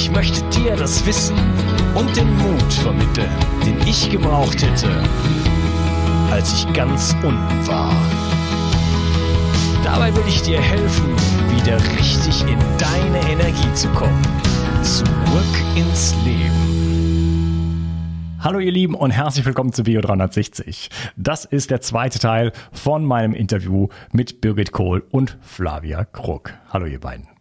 Ich möchte dir das Wissen und den Mut vermitteln, den ich gebraucht hätte, als ich ganz unten war. Dabei will ich dir helfen, wieder richtig in deine Energie zu kommen. Zurück ins Leben. Hallo ihr Lieben und herzlich willkommen zu Bio 360. Das ist der zweite Teil von meinem Interview mit Birgit Kohl und Flavia Krug. Hallo ihr beiden.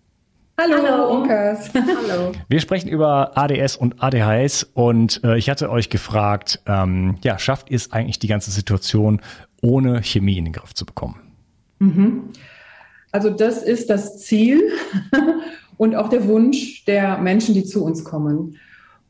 Hallo, Hallo. Unkas. Hallo. Wir sprechen über ADS und ADHS und äh, ich hatte euch gefragt, ähm, ja, schafft ihr es eigentlich die ganze Situation ohne Chemie in den Griff zu bekommen? Mhm. Also das ist das Ziel und auch der Wunsch der Menschen, die zu uns kommen.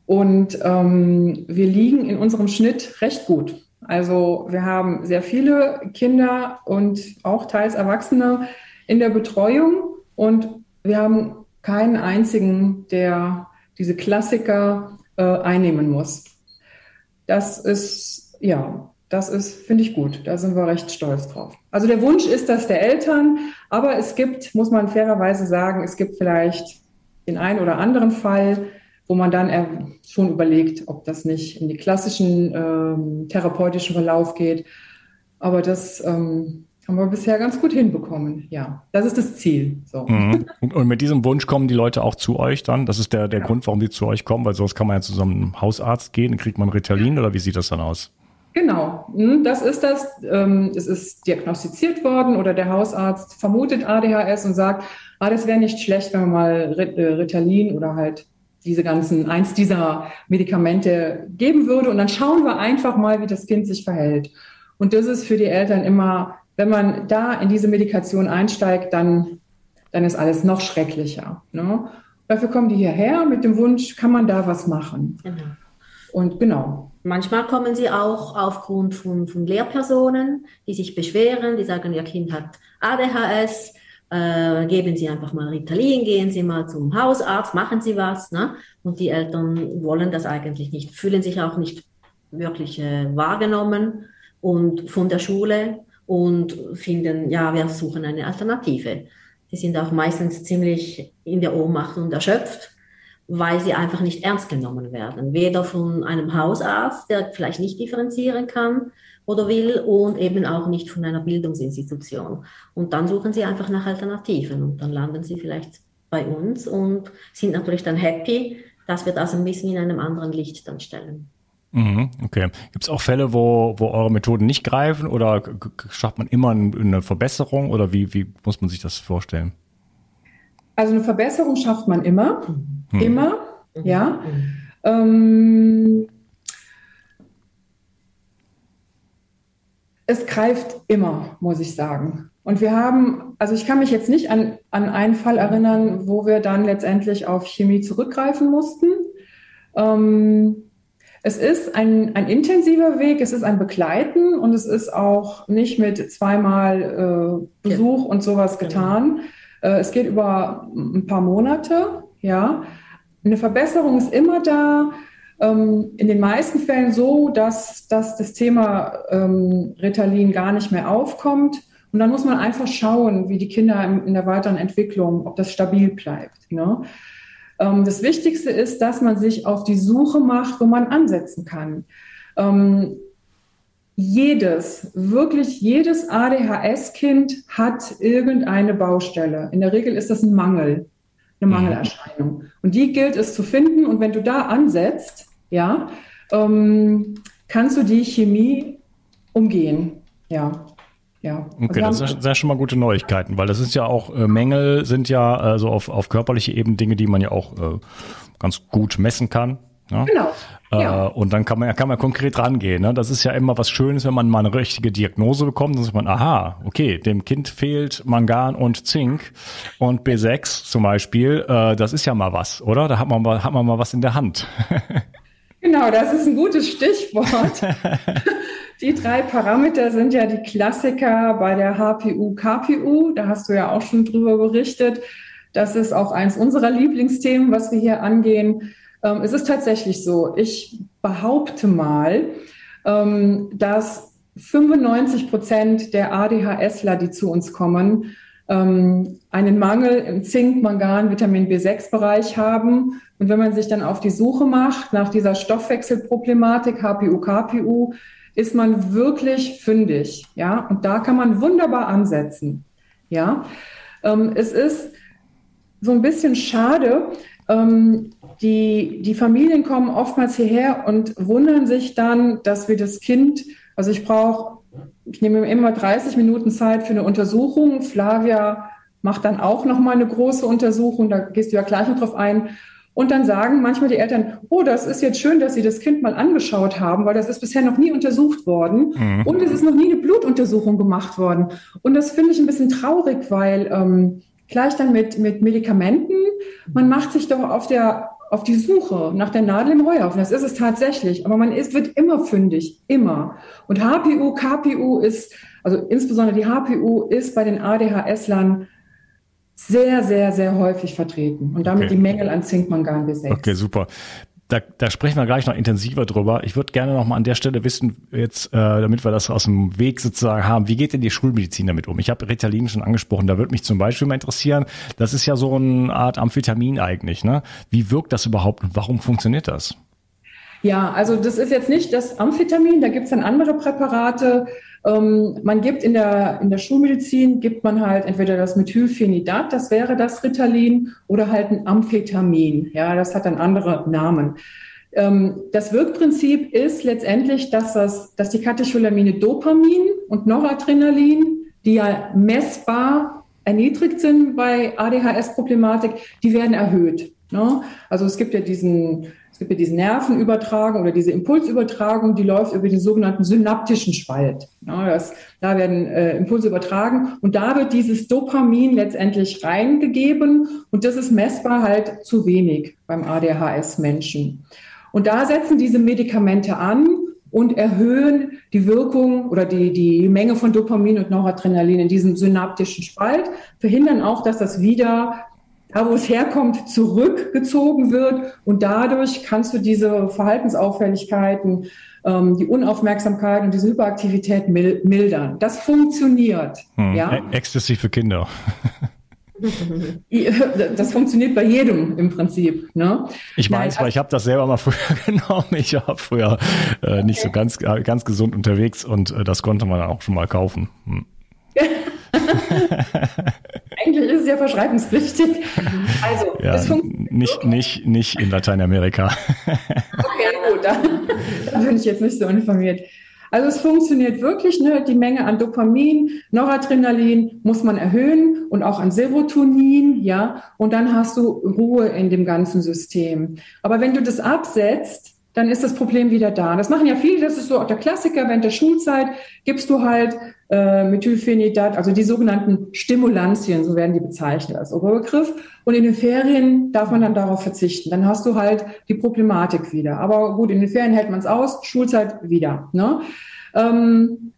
Und ähm, wir liegen in unserem Schnitt recht gut. Also wir haben sehr viele Kinder und auch teils Erwachsene in der Betreuung und wir haben keinen einzigen, der diese Klassiker äh, einnehmen muss. Das ist, ja, das ist, finde ich gut. Da sind wir recht stolz drauf. Also der Wunsch ist das der Eltern, aber es gibt, muss man fairerweise sagen, es gibt vielleicht den einen oder anderen Fall, wo man dann schon überlegt, ob das nicht in die klassischen ähm, therapeutischen Verlauf geht. Aber das ähm, haben wir bisher ganz gut hinbekommen, ja. Das ist das Ziel. So. Mhm. Und mit diesem Wunsch kommen die Leute auch zu euch dann? Das ist der, der ja. Grund, warum die zu euch kommen, weil sonst kann man ja zu so einem Hausarzt gehen, dann kriegt man Ritalin oder wie sieht das dann aus? Genau, hm, das ist das. Ähm, es ist diagnostiziert worden oder der Hausarzt vermutet ADHS und sagt, ah, das wäre nicht schlecht, wenn man mal äh, Ritalin oder halt diese ganzen, eins dieser Medikamente geben würde. Und dann schauen wir einfach mal, wie das Kind sich verhält. Und das ist für die Eltern immer wenn man da in diese Medikation einsteigt, dann, dann ist alles noch schrecklicher. Ne? Dafür kommen die hierher mit dem Wunsch, kann man da was machen? Genau. Und genau. Manchmal kommen sie auch aufgrund von, von Lehrpersonen, die sich beschweren, die sagen, ihr Kind hat ADHS, äh, geben Sie einfach mal Ritalin, gehen Sie mal zum Hausarzt, machen Sie was. Ne? Und die Eltern wollen das eigentlich nicht, fühlen sich auch nicht wirklich äh, wahrgenommen und von der Schule und finden, ja, wir suchen eine Alternative. Die sind auch meistens ziemlich in der Ohnmacht und erschöpft, weil sie einfach nicht ernst genommen werden. Weder von einem Hausarzt, der vielleicht nicht differenzieren kann oder will, und eben auch nicht von einer Bildungsinstitution. Und dann suchen sie einfach nach Alternativen und dann landen sie vielleicht bei uns und sind natürlich dann happy, dass wir das ein bisschen in einem anderen Licht dann stellen. Mhm, okay. Gibt es auch Fälle, wo, wo eure Methoden nicht greifen oder schafft man immer eine Verbesserung oder wie, wie muss man sich das vorstellen? Also eine Verbesserung schafft man immer. Mhm. Immer, mhm. ja. Ähm, es greift immer, muss ich sagen. Und wir haben, also ich kann mich jetzt nicht an, an einen Fall erinnern, wo wir dann letztendlich auf Chemie zurückgreifen mussten. Ähm, es ist ein, ein intensiver Weg, es ist ein Begleiten und es ist auch nicht mit zweimal äh, Besuch ja. und sowas genau. getan. Äh, es geht über ein paar Monate, ja. Eine Verbesserung ist immer da. ähm, in den meisten Fällen so, dass, dass das Thema ähm, Ritalin gar nicht mehr aufkommt. Und dann muss man einfach schauen, wie die Kinder in, in der weiteren Entwicklung, ob das stabil bleibt. Ne? Ähm, das Wichtigste ist, dass man sich auf die Suche macht, wo man ansetzen kann. Ähm, jedes, wirklich jedes ADHS-Kind hat irgendeine Baustelle. In der Regel ist das ein Mangel, eine mhm. Mangelerscheinung. Und die gilt es zu finden. Und wenn du da ansetzt, ja, ähm, kannst du die Chemie umgehen. Ja. Ja. Okay, also das sind ja schon mal gute Neuigkeiten, weil das ist ja auch, äh, Mängel sind ja äh, so auf, auf körperliche Ebene Dinge, die man ja auch äh, ganz gut messen kann. Ja? Genau. Äh, ja. Und dann kann man, kann man konkret rangehen. Ne? Das ist ja immer was Schönes, wenn man mal eine richtige Diagnose bekommt. Dann sagt man, aha, okay, dem Kind fehlt Mangan und Zink und B6 zum Beispiel. Äh, das ist ja mal was, oder? Da hat man mal, hat man mal was in der Hand. genau, das ist ein gutes Stichwort. Die drei Parameter sind ja die Klassiker bei der HPU, KPU. Da hast du ja auch schon drüber berichtet. Das ist auch eins unserer Lieblingsthemen, was wir hier angehen. Ähm, es ist tatsächlich so. Ich behaupte mal, ähm, dass 95 Prozent der ADHSler, die zu uns kommen, ähm, einen Mangel im Zink, Mangan, Vitamin B6-Bereich haben. Und wenn man sich dann auf die Suche macht nach dieser Stoffwechselproblematik, HPU, KPU, ist man wirklich fündig. Ja, und da kann man wunderbar ansetzen. Ja, ähm, es ist so ein bisschen schade. Ähm, die, die Familien kommen oftmals hierher und wundern sich dann, dass wir das Kind, also ich brauche, ich nehme immer 30 Minuten Zeit für eine Untersuchung. Flavia macht dann auch noch mal eine große Untersuchung, da gehst du ja gleich noch drauf ein. Und dann sagen manchmal die Eltern, oh, das ist jetzt schön, dass Sie das Kind mal angeschaut haben, weil das ist bisher noch nie untersucht worden. Mhm. Und es ist noch nie eine Blutuntersuchung gemacht worden. Und das finde ich ein bisschen traurig, weil ähm, gleich dann mit, mit Medikamenten, man macht sich doch auf der auf die Suche nach der Nadel im Heuhaufen. Das ist es tatsächlich. Aber man ist, wird immer fündig. Immer. Und HPU, KPU ist, also insbesondere die HPU ist bei den ADHS-Lern sehr, sehr, sehr häufig vertreten und damit okay. die Mängel an Zinkmangan B6. Okay, super. Da, da sprechen wir gleich noch intensiver drüber. Ich würde gerne noch mal an der Stelle wissen, jetzt, äh, damit wir das aus dem Weg sozusagen haben, wie geht denn die Schulmedizin damit um? Ich habe Ritalin schon angesprochen, da würde mich zum Beispiel mal interessieren, das ist ja so eine Art Amphetamin eigentlich, ne? Wie wirkt das überhaupt und warum funktioniert das? Ja, also das ist jetzt nicht das Amphetamin, da gibt es dann andere Präparate. Ähm, man gibt in der, in der Schulmedizin, gibt man halt entweder das Methylphenidat, das wäre das Ritalin, oder halt ein Amphetamin. Ja, das hat dann andere Namen. Ähm, das Wirkprinzip ist letztendlich, dass, das, dass die Katecholamine Dopamin und Noradrenalin, die ja messbar erniedrigt sind bei ADHS-Problematik, die werden erhöht. Ne? Also es gibt ja diesen es gibt ja diese Nervenübertragung oder diese Impulsübertragung, die läuft über den sogenannten synaptischen Spalt. Ja, das, da werden äh, Impulse übertragen und da wird dieses Dopamin letztendlich reingegeben und das ist messbar halt zu wenig beim ADHS-Menschen. Und da setzen diese Medikamente an und erhöhen die Wirkung oder die, die Menge von Dopamin und Noradrenalin in diesem synaptischen Spalt, verhindern auch, dass das wieder da wo es herkommt, zurückgezogen wird. Und dadurch kannst du diese Verhaltensauffälligkeiten, ähm, die Unaufmerksamkeit und diese Hyperaktivität mildern. Das funktioniert. Hm. Ja? Ecstasy für Kinder. Das funktioniert bei jedem im Prinzip. Ne? Ich weiß, Nein, weil ich habe das selber mal früher genommen. Ich war früher äh, nicht okay. so ganz, äh, ganz gesund unterwegs und äh, das konnte man auch schon mal kaufen. Hm. Eigentlich ist es ja verschreibungspflichtig. Also, ja, es funktioniert. Nicht, nicht, nicht in Lateinamerika. okay, gut, dann, dann bin ich jetzt nicht so informiert. Also es funktioniert wirklich, ne? die Menge an Dopamin, Noradrenalin muss man erhöhen und auch an Serotonin, ja, und dann hast du Ruhe in dem ganzen System. Aber wenn du das absetzt, dann ist das Problem wieder da. Das machen ja viele, das ist so auch der Klassiker, während der Schulzeit gibst du halt äh, Methylphenidat, also die sogenannten Stimulantien, so werden die bezeichnet als Oberbegriff. Und in den Ferien darf man dann darauf verzichten. Dann hast du halt die Problematik wieder. Aber gut, in den Ferien hält man es aus, Schulzeit wieder. Ne? Ähm,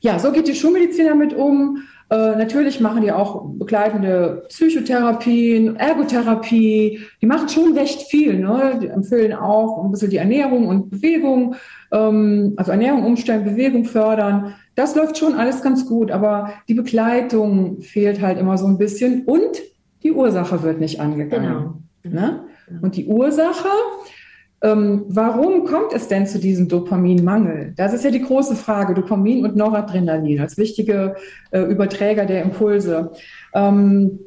ja, so geht die Schulmedizin damit um. Äh, natürlich machen die auch begleitende Psychotherapien, Ergotherapie. Die machen schon recht viel. Ne? Die empfehlen auch ein bisschen die Ernährung und Bewegung, ähm, also Ernährung umstellen, Bewegung fördern. Das läuft schon alles ganz gut, aber die Begleitung fehlt halt immer so ein bisschen und die Ursache wird nicht angegangen. Genau. Ne? Und die Ursache, ähm, warum kommt es denn zu diesem Dopaminmangel? Das ist ja die große Frage. Dopamin und Noradrenalin als wichtige äh, Überträger der Impulse. Ähm,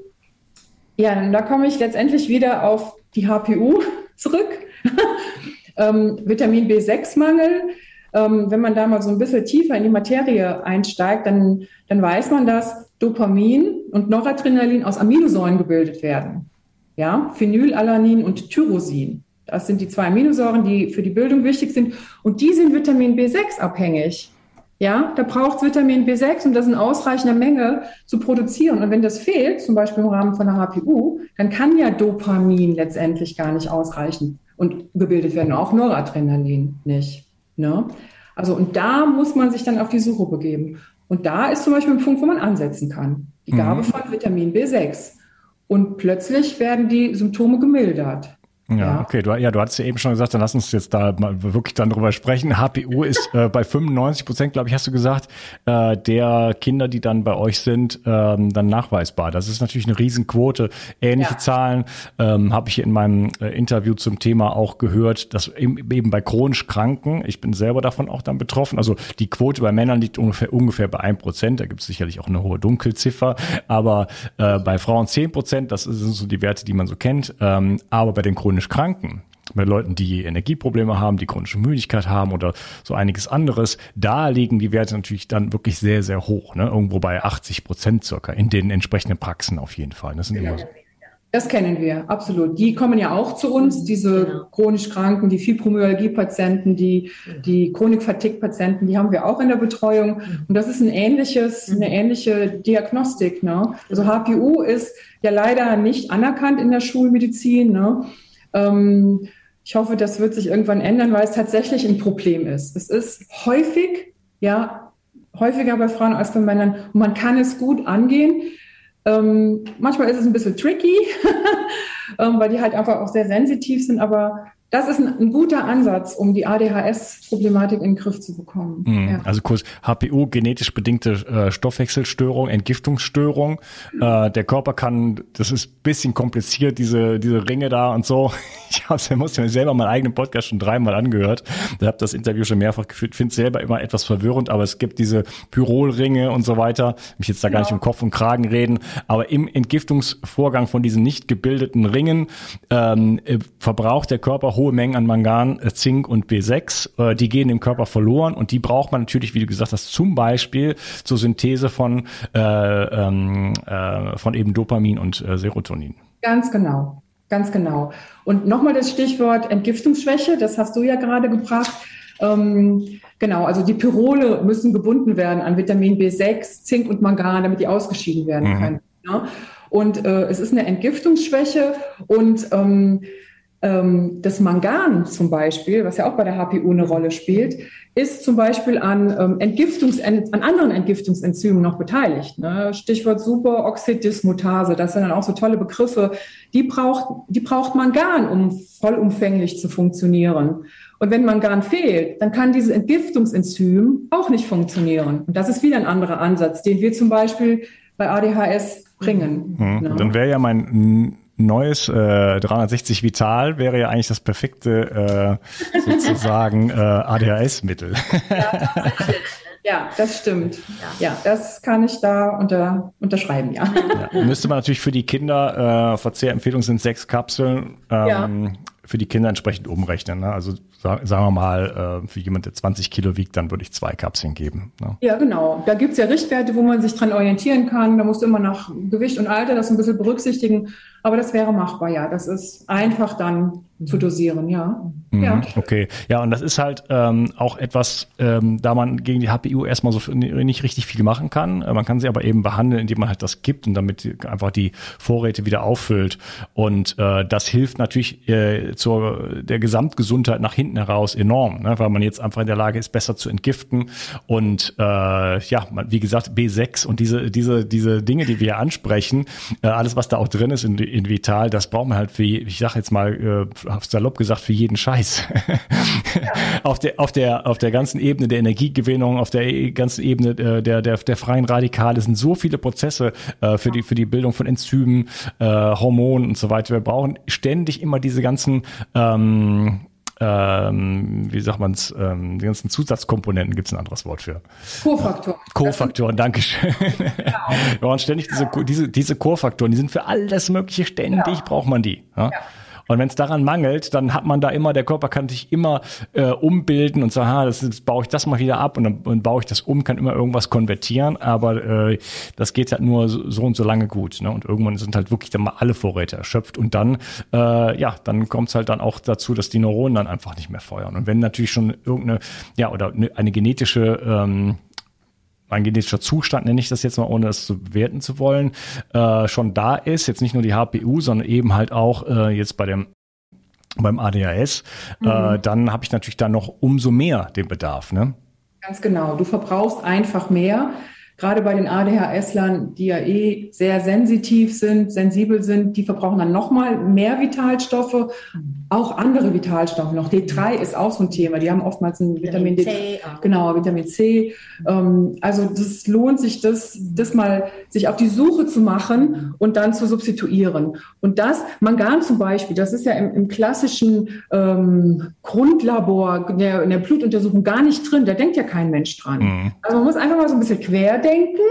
ja, da komme ich letztendlich wieder auf die HPU zurück. ähm, Vitamin B6-Mangel. Ähm, wenn man da mal so ein bisschen tiefer in die Materie einsteigt, dann, dann weiß man, dass Dopamin und Noradrenalin aus Aminosäuren gebildet werden. Ja, Phenylalanin und Tyrosin. Das sind die zwei Aminosäuren, die für die Bildung wichtig sind. Und die sind Vitamin B6 abhängig. Ja, da braucht es Vitamin B6 und das in ausreichender Menge zu produzieren. Und wenn das fehlt, zum Beispiel im Rahmen von der HPU, dann kann ja Dopamin letztendlich gar nicht ausreichen und gebildet werden, auch Noradrenalin nicht. Ne? Also, und da muss man sich dann auf die Suche begeben. Und da ist zum Beispiel ein Punkt, wo man ansetzen kann. Die Gabe mhm. von Vitamin B6. Und plötzlich werden die Symptome gemildert. Ja, ja, okay. Du, ja, du hattest ja eben schon gesagt, dann lass uns jetzt da mal wirklich dann drüber sprechen. HPU ist äh, bei 95 Prozent, glaube ich, hast du gesagt, äh, der Kinder, die dann bei euch sind, ähm, dann nachweisbar. Das ist natürlich eine Riesenquote. Ähnliche ja. Zahlen ähm, habe ich in meinem äh, Interview zum Thema auch gehört, dass eben bei chronisch Kranken, ich bin selber davon auch dann betroffen, also die Quote bei Männern liegt ungefähr, ungefähr bei 1 Prozent. Da gibt es sicherlich auch eine hohe Dunkelziffer, aber äh, bei Frauen 10 Prozent, das sind so die Werte, die man so kennt. Ähm, aber bei den chronisch chronisch Kranken, bei Leuten, die Energieprobleme haben, die chronische Müdigkeit haben oder so einiges anderes, da liegen die Werte natürlich dann wirklich sehr, sehr hoch, ne? irgendwo bei 80 Prozent circa, in den entsprechenden Praxen auf jeden Fall. Das sind immer so. Das kennen wir, absolut. Die kommen ja auch zu uns, diese genau. chronisch Kranken, die Fibromyalgie-Patienten, die, die Chronik-Fatigue-Patienten, die haben wir auch in der Betreuung. Mhm. Und das ist ein ähnliches, eine mhm. ähnliche Diagnostik. Ne? Also HPU ist ja leider nicht anerkannt in der Schulmedizin. Ne? Ähm, ich hoffe, das wird sich irgendwann ändern, weil es tatsächlich ein Problem ist. Es ist häufig, ja, häufiger bei Frauen als bei Männern und man kann es gut angehen. Ähm, manchmal ist es ein bisschen tricky, ähm, weil die halt einfach auch sehr sensitiv sind, aber das ist ein, ein, guter Ansatz, um die ADHS-Problematik in den Griff zu bekommen. Mhm. Ja. Also kurz HPU, genetisch bedingte äh, Stoffwechselstörung, Entgiftungsstörung. Äh, der Körper kann, das ist bisschen kompliziert, diese, diese Ringe da und so. Ich habe muss mir selber meinen eigenen Podcast schon dreimal angehört. Ich habe das Interview schon mehrfach geführt. Finde es selber immer etwas verwirrend, aber es gibt diese Pyrolringe und so weiter. Mich jetzt da gar nicht um Kopf und Kragen reden. Aber im Entgiftungsvorgang von diesen nicht gebildeten Ringen ähm, äh, verbraucht der Körper hohe Mengen an Mangan, äh, Zink und B6. Äh, die gehen im Körper verloren und die braucht man natürlich, wie du gesagt hast, zum Beispiel zur Synthese von, äh, ähm, äh, von eben Dopamin und äh, Serotonin. Ganz genau. Ganz genau. Und nochmal das Stichwort Entgiftungsschwäche, das hast du ja gerade gebracht. Ähm, genau, also die Pyrole müssen gebunden werden an Vitamin B6, Zink und Mangan, damit die ausgeschieden werden mhm. können. Ja? Und äh, es ist eine Entgiftungsschwäche und ähm, das Mangan zum Beispiel, was ja auch bei der HPU eine Rolle spielt, ist zum Beispiel an, ähm, Entgiftungs an anderen Entgiftungsenzymen noch beteiligt. Ne? Stichwort Superoxidismutase, das sind dann auch so tolle Begriffe. Die braucht, die braucht Mangan, um vollumfänglich zu funktionieren. Und wenn Mangan fehlt, dann kann dieses Entgiftungsenzym auch nicht funktionieren. Und das ist wieder ein anderer Ansatz, den wir zum Beispiel bei ADHS bringen. Mhm. Ne? Dann wäre ja mein neues äh, 360 Vital wäre ja eigentlich das perfekte äh, sozusagen äh, ADHS-Mittel. Ja, ja, das stimmt. Ja, das kann ich da unter, unterschreiben, ja. ja. Müsste man natürlich für die Kinder, äh, Verzehrempfehlung sind sechs Kapseln, ähm, ja. für die Kinder entsprechend umrechnen. Ne? Also sagen wir mal, äh, für jemand, der 20 Kilo wiegt, dann würde ich zwei Kapseln geben. Ne? Ja, genau. Da gibt's ja Richtwerte, wo man sich dran orientieren kann. Da musst du immer nach Gewicht und Alter das ein bisschen berücksichtigen. Aber das wäre machbar, ja. Das ist einfach dann zu dosieren, ja. Mhm, ja. Okay, ja, und das ist halt ähm, auch etwas, ähm, da man gegen die HPU erstmal so nicht richtig viel machen kann. Äh, man kann sie aber eben behandeln, indem man halt das gibt und damit einfach die Vorräte wieder auffüllt. Und äh, das hilft natürlich äh, zur der Gesamtgesundheit nach hinten heraus enorm, ne? weil man jetzt einfach in der Lage ist, besser zu entgiften. Und äh, ja, man, wie gesagt, B6 und diese, diese, diese Dinge, die wir ansprechen, äh, alles, was da auch drin ist in, in Vital, das braucht man halt für, ich sage jetzt mal, äh, salopp gesagt, für jeden Scheiß. Auf, der, auf, der, auf der ganzen Ebene der Energiegewinnung, auf der ganzen Ebene äh, der, der, der freien Radikale sind so viele Prozesse äh, für, die, für die Bildung von Enzymen, äh, Hormonen und so weiter. Wir brauchen ständig immer diese ganzen ähm, ähm, wie sagt man es, ähm, die ganzen Zusatzkomponenten gibt es ein anderes Wort für. Kofaktoren. Kofaktoren, danke schön. Genau. Wir brauchen ständig diese, diese, diese Kofaktoren, die sind für alles Mögliche ständig, ja. braucht man die. Ja? ja. Und wenn es daran mangelt, dann hat man da immer, der Körper kann sich immer äh, umbilden und sagen, ha, das, das baue ich das mal wieder ab und dann und baue ich das um, kann immer irgendwas konvertieren, aber äh, das geht halt nur so, so und so lange gut. Ne? Und irgendwann sind halt wirklich dann mal alle Vorräte erschöpft und dann, äh, ja, dann kommt es halt dann auch dazu, dass die Neuronen dann einfach nicht mehr feuern. Und wenn natürlich schon irgendeine, ja, oder eine genetische ähm, mein genetischer Zustand, nenne ich das jetzt mal, ohne das zu bewerten zu wollen, äh, schon da ist, jetzt nicht nur die HPU, sondern eben halt auch äh, jetzt bei dem beim ADHS, äh, mhm. äh, dann habe ich natürlich dann noch umso mehr den Bedarf. Ne? Ganz genau. Du verbrauchst einfach mehr gerade bei den ADHS-Lern, die ja eh sehr sensitiv sind, sensibel sind, die verbrauchen dann nochmal mehr Vitalstoffe, auch andere Vitalstoffe noch. D3 ist auch so ein Thema. Die haben oftmals ein Vitamin, Vitamin D. C. Genau, Vitamin C. Ähm, also das lohnt sich, das, das mal sich auf die Suche zu machen und dann zu substituieren. Und das, Mangan zum Beispiel, das ist ja im, im klassischen ähm, Grundlabor in der, in der Blutuntersuchung gar nicht drin. Da denkt ja kein Mensch dran. Mhm. Also man muss einfach mal so ein bisschen quer denken,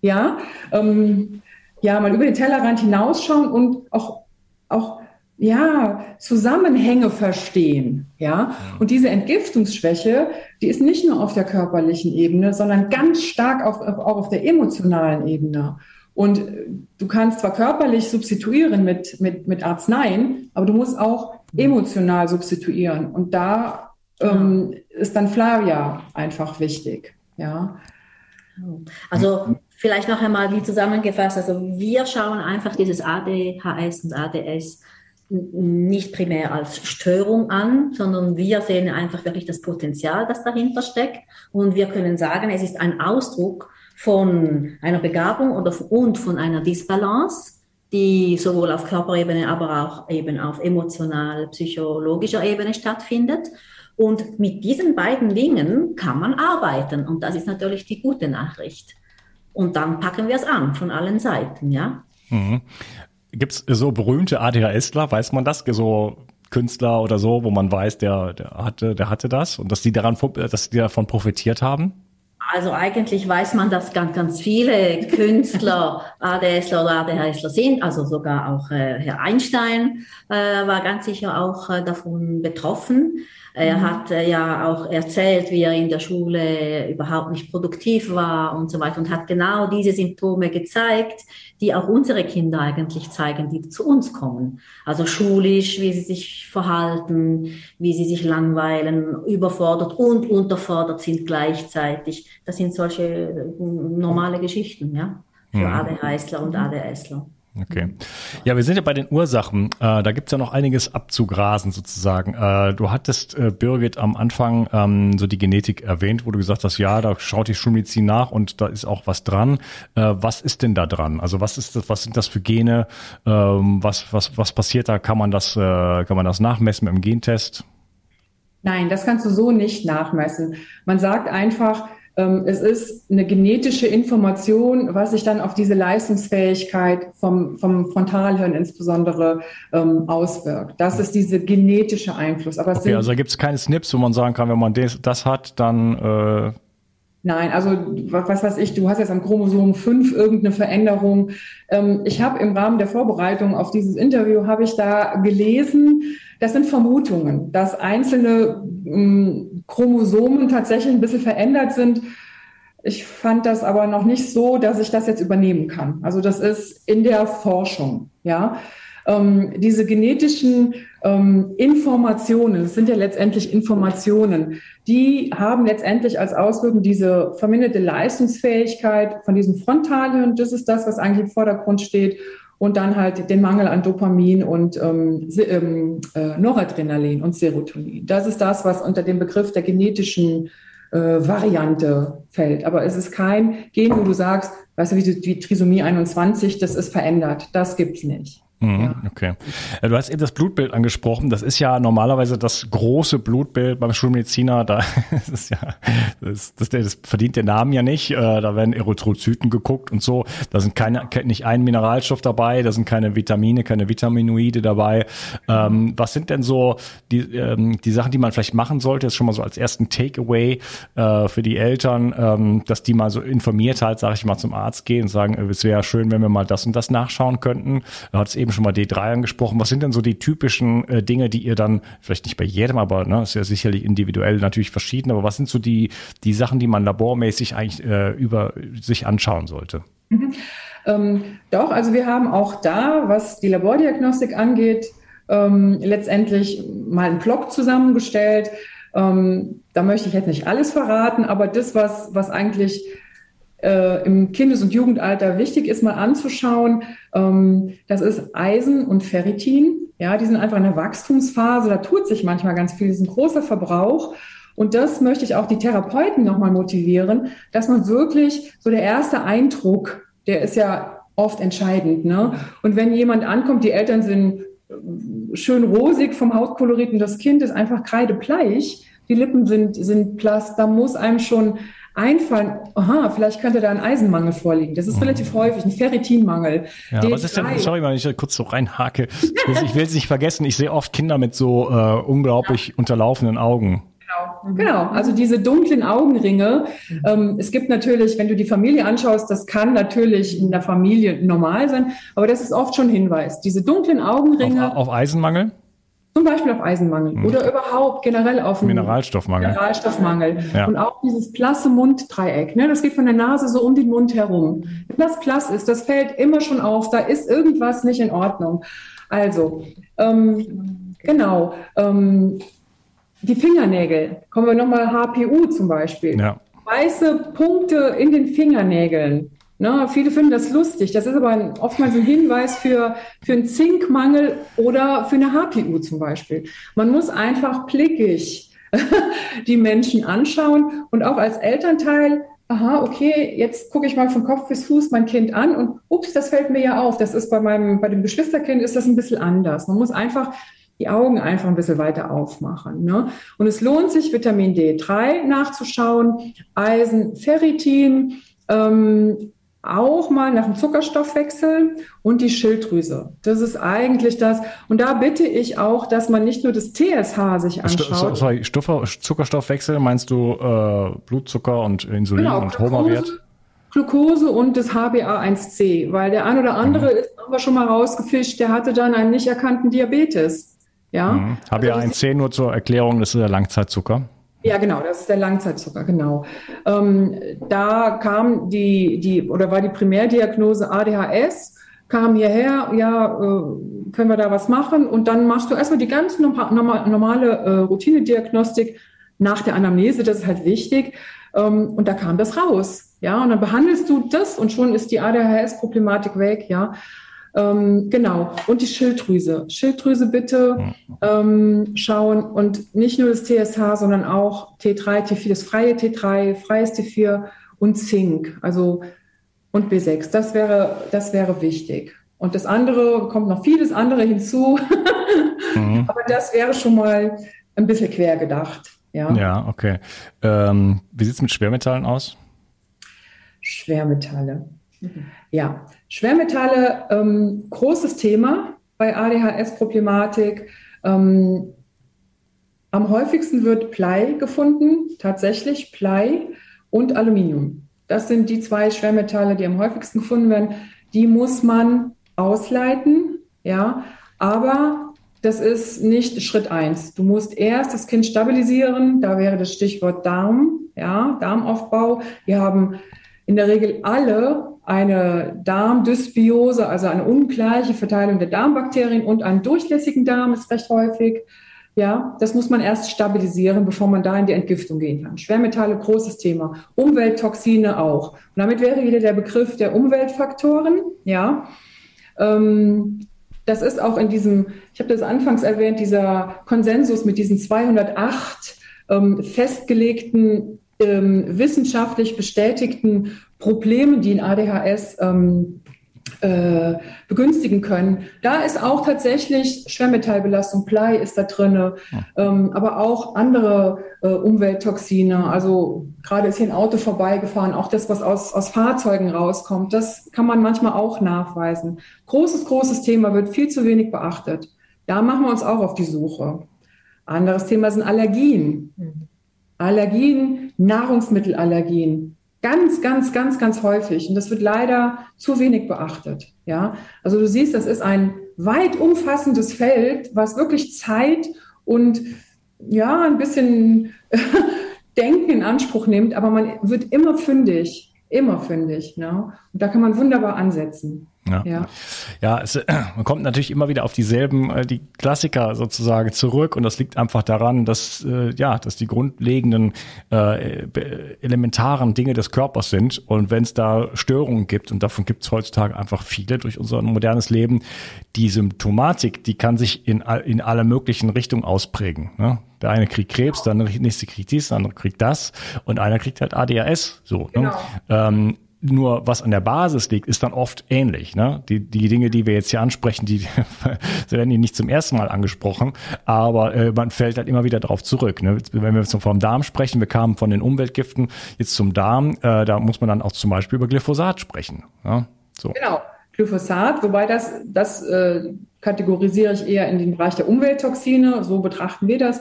ja, ähm, ja, mal über den Tellerrand hinausschauen und auch, auch ja, Zusammenhänge verstehen, ja. Und diese Entgiftungsschwäche, die ist nicht nur auf der körperlichen Ebene, sondern ganz stark auf, auch auf der emotionalen Ebene. Und du kannst zwar körperlich substituieren mit, mit, mit Arzneien, aber du musst auch emotional substituieren. Und da ähm, ist dann Flavia einfach wichtig, ja. Also vielleicht noch einmal wie zusammengefasst, also wir schauen einfach dieses ADHS und ADS nicht primär als Störung an, sondern wir sehen einfach wirklich das Potenzial, das dahinter steckt. Und wir können sagen, es ist ein Ausdruck von einer Begabung oder, und von einer Disbalance, die sowohl auf Körperebene, aber auch eben auf emotional, psychologischer Ebene stattfindet. Und mit diesen beiden Dingen kann man arbeiten. Und das ist natürlich die gute Nachricht. Und dann packen wir es an von allen Seiten, ja. Mhm. Gibt es so berühmte ADHSler, weiß man das? So Künstler oder so, wo man weiß, der, der hatte, der hatte das und dass die daran, dass die davon profitiert haben? Also eigentlich weiß man, dass ganz, ganz viele Künstler ADSler oder ADHSler sind. Also sogar auch äh, Herr Einstein äh, war ganz sicher auch äh, davon betroffen. Er mhm. hat äh, ja auch erzählt, wie er in der Schule überhaupt nicht produktiv war und so weiter und hat genau diese Symptome gezeigt, die auch unsere Kinder eigentlich zeigen, die zu uns kommen. Also schulisch, wie sie sich verhalten, wie sie sich langweilen, überfordert und unterfordert sind gleichzeitig. Das sind solche äh, normale Geschichten, ja, für mhm. ADHSler und ADSler. Okay. Ja, wir sind ja bei den Ursachen. Äh, da gibt's ja noch einiges abzugrasen sozusagen. Äh, du hattest, äh, Birgit, am Anfang ähm, so die Genetik erwähnt, wo du gesagt hast, ja, da schaut die Schulmedizin nach und da ist auch was dran. Äh, was ist denn da dran? Also was ist das, was sind das für Gene? Ähm, was, was, was passiert da? Kann man das, äh, kann man das nachmessen dem Gentest? Nein, das kannst du so nicht nachmessen. Man sagt einfach, es ist eine genetische Information, was sich dann auf diese Leistungsfähigkeit vom, vom Frontalhirn insbesondere ähm, auswirkt. Das ist dieser genetische Einfluss. Aber okay, also da gibt es keine Snips, wo man sagen kann, wenn man das, das hat, dann äh Nein, also was weiß ich, du hast jetzt am Chromosom 5 irgendeine Veränderung. Ähm, ich habe im Rahmen der Vorbereitung auf dieses Interview, habe ich da gelesen, das sind Vermutungen, dass einzelne ähm, Chromosomen tatsächlich ein bisschen verändert sind. Ich fand das aber noch nicht so, dass ich das jetzt übernehmen kann. Also das ist in der Forschung, ja. ähm, diese genetischen ähm, Informationen, das sind ja letztendlich Informationen, die haben letztendlich als Auswirkung diese verminderte Leistungsfähigkeit von diesem Frontalhirn. Das ist das, was eigentlich im Vordergrund steht. Und dann halt den Mangel an Dopamin und ähm, ähm, äh, Noradrenalin und Serotonin. Das ist das, was unter dem Begriff der genetischen äh, Variante fällt. Aber es ist kein Gen, wo du sagst, weißt du, wie die Trisomie 21, das ist verändert. Das gibt's nicht. Mhm, okay. Äh, du hast eben das Blutbild angesprochen. Das ist ja normalerweise das große Blutbild beim Schulmediziner. Da das ist ja, das, das, das verdient der Namen ja nicht. Äh, da werden Erythrozyten geguckt und so. Da sind keine, nicht ein Mineralstoff dabei. Da sind keine Vitamine, keine Vitaminoide dabei. Ähm, was sind denn so die, ähm, die Sachen, die man vielleicht machen sollte? Jetzt schon mal so als ersten Takeaway äh, für die Eltern, ähm, dass die mal so informiert halt, sage ich mal, zum Arzt gehen und sagen, es wäre schön, wenn wir mal das und das nachschauen könnten. Du hast eben eben schon mal D3 angesprochen. Was sind denn so die typischen äh, Dinge, die ihr dann, vielleicht nicht bei jedem, aber ne, ist ja sicherlich individuell natürlich verschieden, aber was sind so die, die Sachen, die man labormäßig eigentlich äh, über sich anschauen sollte? Mhm. Ähm, doch, also wir haben auch da, was die Labordiagnostik angeht, ähm, letztendlich mal einen Blog zusammengestellt. Ähm, da möchte ich jetzt nicht alles verraten, aber das, was, was eigentlich äh, im Kindes- und Jugendalter wichtig ist, mal anzuschauen. Ähm, das ist Eisen und Ferritin. Ja, die sind einfach in der Wachstumsphase. Da tut sich manchmal ganz viel. Das ist ein großer Verbrauch. Und das möchte ich auch die Therapeuten nochmal motivieren, dass man wirklich so der erste Eindruck, der ist ja oft entscheidend. Ne? Und wenn jemand ankommt, die Eltern sind äh, schön rosig vom Hautkolorit und das Kind ist einfach kreidebleich, die Lippen sind, sind blass, da muss einem schon einfallen, aha, vielleicht könnte da ein Eisenmangel vorliegen. Das ist mhm. relativ häufig, ein Ferritinmangel. Ja, was ist denn, sorry, wenn ich kurz so reinhake. Ich will es nicht vergessen, ich sehe oft Kinder mit so äh, unglaublich ja. unterlaufenden Augen. Genau, genau. Also diese dunklen Augenringe. Ähm, es gibt natürlich, wenn du die Familie anschaust, das kann natürlich in der Familie normal sein, aber das ist oft schon Hinweis. Diese dunklen Augenringe. Auf, auf Eisenmangel? Zum Beispiel auf Eisenmangel mhm. oder überhaupt generell auf Mineralstoffmangel. Mineralstoffmangel. Ja. Und auch dieses blasse Munddreieck, ne, das geht von der Nase so um den Mund herum. Wenn das blass ist, das fällt immer schon auf, da ist irgendwas nicht in Ordnung. Also, ähm, genau, ähm, die Fingernägel, kommen wir nochmal HPU zum Beispiel. Ja. Weiße Punkte in den Fingernägeln. Ne, viele finden das lustig. Das ist aber ein, oftmals ein Hinweis für, für einen Zinkmangel oder für eine HPU zum Beispiel. Man muss einfach blickig die Menschen anschauen und auch als Elternteil, aha, okay, jetzt gucke ich mal von Kopf bis Fuß mein Kind an und ups, das fällt mir ja auf. Das ist bei meinem, bei dem Geschwisterkind ist das ein bisschen anders. Man muss einfach die Augen einfach ein bisschen weiter aufmachen. Ne? Und es lohnt sich, Vitamin D3 nachzuschauen, Eisen, Ferritin, ähm, auch mal nach dem Zuckerstoffwechsel und die Schilddrüse. Das ist eigentlich das. Und da bitte ich auch, dass man nicht nur das TSH sich anschaut. Sorry, Stoffe, Zuckerstoffwechsel meinst du äh, Blutzucker und Insulin genau, und Hormonwert? Glucose und das HbA1c, weil der ein oder andere mhm. ist, haben wir schon mal rausgefischt, der hatte dann einen nicht erkannten Diabetes. Ja. Mhm. HbA1c also nur zur Erklärung, das ist der Langzeitzucker. Ja, genau, das ist der Langzeitzucker, genau. Ähm, da kam die, die, oder war die Primärdiagnose ADHS, kam hierher, ja, äh, können wir da was machen? Und dann machst du erstmal die ganz normal, normale äh, Routinediagnostik nach der Anamnese, das ist halt wichtig. Ähm, und da kam das raus, ja, und dann behandelst du das und schon ist die ADHS-Problematik weg, ja. Ähm, genau. Und die Schilddrüse. Schilddrüse bitte ähm, schauen und nicht nur das TSH, sondern auch T3, T4, das freie T3, freies T4 und Zink. Also und B6. Das wäre, das wäre wichtig. Und das andere kommt noch vieles andere hinzu. mhm. Aber das wäre schon mal ein bisschen quer gedacht. Ja, ja okay. Ähm, wie sieht es mit Schwermetallen aus? Schwermetalle. Ja, Schwermetalle, ähm, großes Thema bei ADHS-Problematik. Ähm, am häufigsten wird Blei gefunden, tatsächlich Blei und Aluminium. Das sind die zwei Schwermetalle, die am häufigsten gefunden werden. Die muss man ausleiten, ja, aber das ist nicht Schritt eins. Du musst erst das Kind stabilisieren. Da wäre das Stichwort Darm, ja, Darmaufbau. Wir haben in der Regel alle eine Darmdysbiose, also eine ungleiche Verteilung der Darmbakterien und einen durchlässigen Darm ist recht häufig. Ja, das muss man erst stabilisieren, bevor man da in die Entgiftung gehen kann. Schwermetalle, großes Thema. Umwelttoxine auch. Und damit wäre wieder der Begriff der Umweltfaktoren. Ja, ähm, das ist auch in diesem, ich habe das anfangs erwähnt, dieser Konsensus mit diesen 208 ähm, festgelegten, ähm, wissenschaftlich bestätigten Problemen, die in ADHS ähm, äh, begünstigen können. Da ist auch tatsächlich Schwermetallbelastung, Blei ist da drin, ja. ähm, aber auch andere äh, Umwelttoxine. Also gerade ist hier ein Auto vorbeigefahren, auch das, was aus, aus Fahrzeugen rauskommt, das kann man manchmal auch nachweisen. Großes, großes Thema, wird viel zu wenig beachtet. Da machen wir uns auch auf die Suche. Anderes Thema sind Allergien. Mhm. Allergien, Nahrungsmittelallergien. Ganz, ganz, ganz, ganz häufig. Und das wird leider zu wenig beachtet. Ja, also du siehst, das ist ein weit umfassendes Feld, was wirklich Zeit und ja, ein bisschen Denken in Anspruch nimmt, aber man wird immer fündig, immer fündig. Ne? Und da kann man wunderbar ansetzen. Ja, ja. ja es, man kommt natürlich immer wieder auf dieselben, äh, die Klassiker sozusagen zurück und das liegt einfach daran, dass äh, ja, dass die grundlegenden äh, elementaren Dinge des Körpers sind und wenn es da Störungen gibt und davon gibt es heutzutage einfach viele durch unser modernes Leben, die Symptomatik, die kann sich in in aller möglichen Richtungen ausprägen. Ne? Der eine kriegt Krebs, der nächste kriegt dies, der andere kriegt das und einer kriegt halt ADHS. So. Ne? Genau. Ne? Ähm, nur was an der Basis liegt, ist dann oft ähnlich. Ne? Die, die Dinge, die wir jetzt hier ansprechen, die, die werden hier nicht zum ersten Mal angesprochen, aber äh, man fällt halt immer wieder darauf zurück. Ne? Wenn wir vom Darm sprechen, wir kamen von den Umweltgiften jetzt zum Darm, äh, da muss man dann auch zum Beispiel über Glyphosat sprechen. Ja? So. Genau, Glyphosat, wobei das, das äh, kategorisiere ich eher in den Bereich der Umwelttoxine, so betrachten wir das.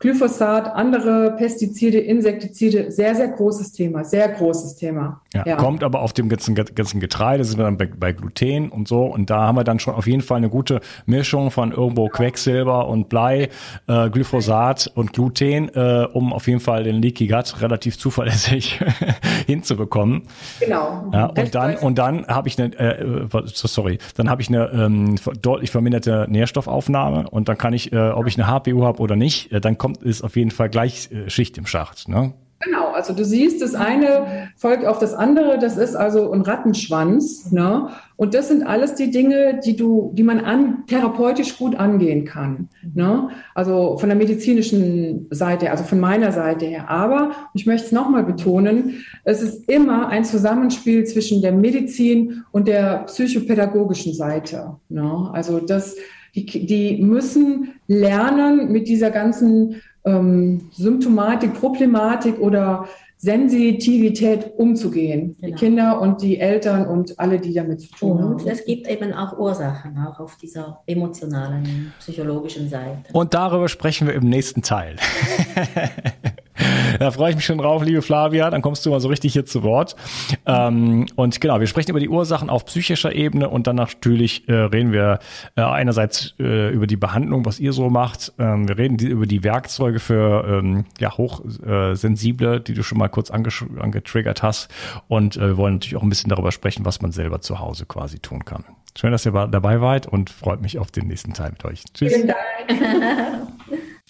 Glyphosat, andere Pestizide, Insektizide, sehr, sehr großes Thema, sehr großes Thema. Ja, ja. kommt aber auf dem ganzen, ganzen Getreide, sind wir dann bei, bei, Gluten und so. Und da haben wir dann schon auf jeden Fall eine gute Mischung von irgendwo Quecksilber und Blei, äh, Glyphosat und Gluten, äh, um auf jeden Fall den Leaky Gut relativ zuverlässig hinzubekommen. Genau. Ja, und dann, und dann habe ich eine, äh, sorry, dann habe ich eine ähm, deutlich verminderte Nährstoffaufnahme und dann kann ich, äh, ob ich eine HPU habe oder nicht, äh, dann kommt kommt, ist auf jeden Fall gleich äh, Schicht im Schacht. Ne? Genau, also du siehst, das eine folgt auf das andere, das ist also ein Rattenschwanz. Ne? Und das sind alles die Dinge, die du, die man an, therapeutisch gut angehen kann. Ne? Also von der medizinischen Seite, also von meiner Seite her. Aber ich möchte es nochmal betonen, es ist immer ein Zusammenspiel zwischen der Medizin und der psychopädagogischen Seite. Ne? Also das, die, die müssen lernen, mit dieser ganzen ähm, Symptomatik, Problematik oder Sensitivität umzugehen. Genau. Die Kinder und die Eltern und alle, die damit zu tun und haben. Und es gibt eben auch Ursachen, auch auf dieser emotionalen, psychologischen Seite. Und darüber sprechen wir im nächsten Teil. da freue ich mich schon drauf, liebe Flavia. Dann kommst du mal so richtig hier zu Wort. Ähm, und genau, wir sprechen über die Ursachen auf psychischer Ebene und dann natürlich äh, reden wir äh, einerseits äh, über die Behandlung, was ihr so macht. Ähm, wir reden die, über die Werkzeuge für ähm, ja, hochsensible, die du schon mal kurz angetriggert hast. Und äh, wir wollen natürlich auch ein bisschen darüber sprechen, was man selber zu Hause quasi tun kann. Schön, dass ihr dabei wart und freut mich auf den nächsten Teil mit euch. Tschüss. Vielen Dank.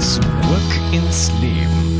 Zurück ins Leben.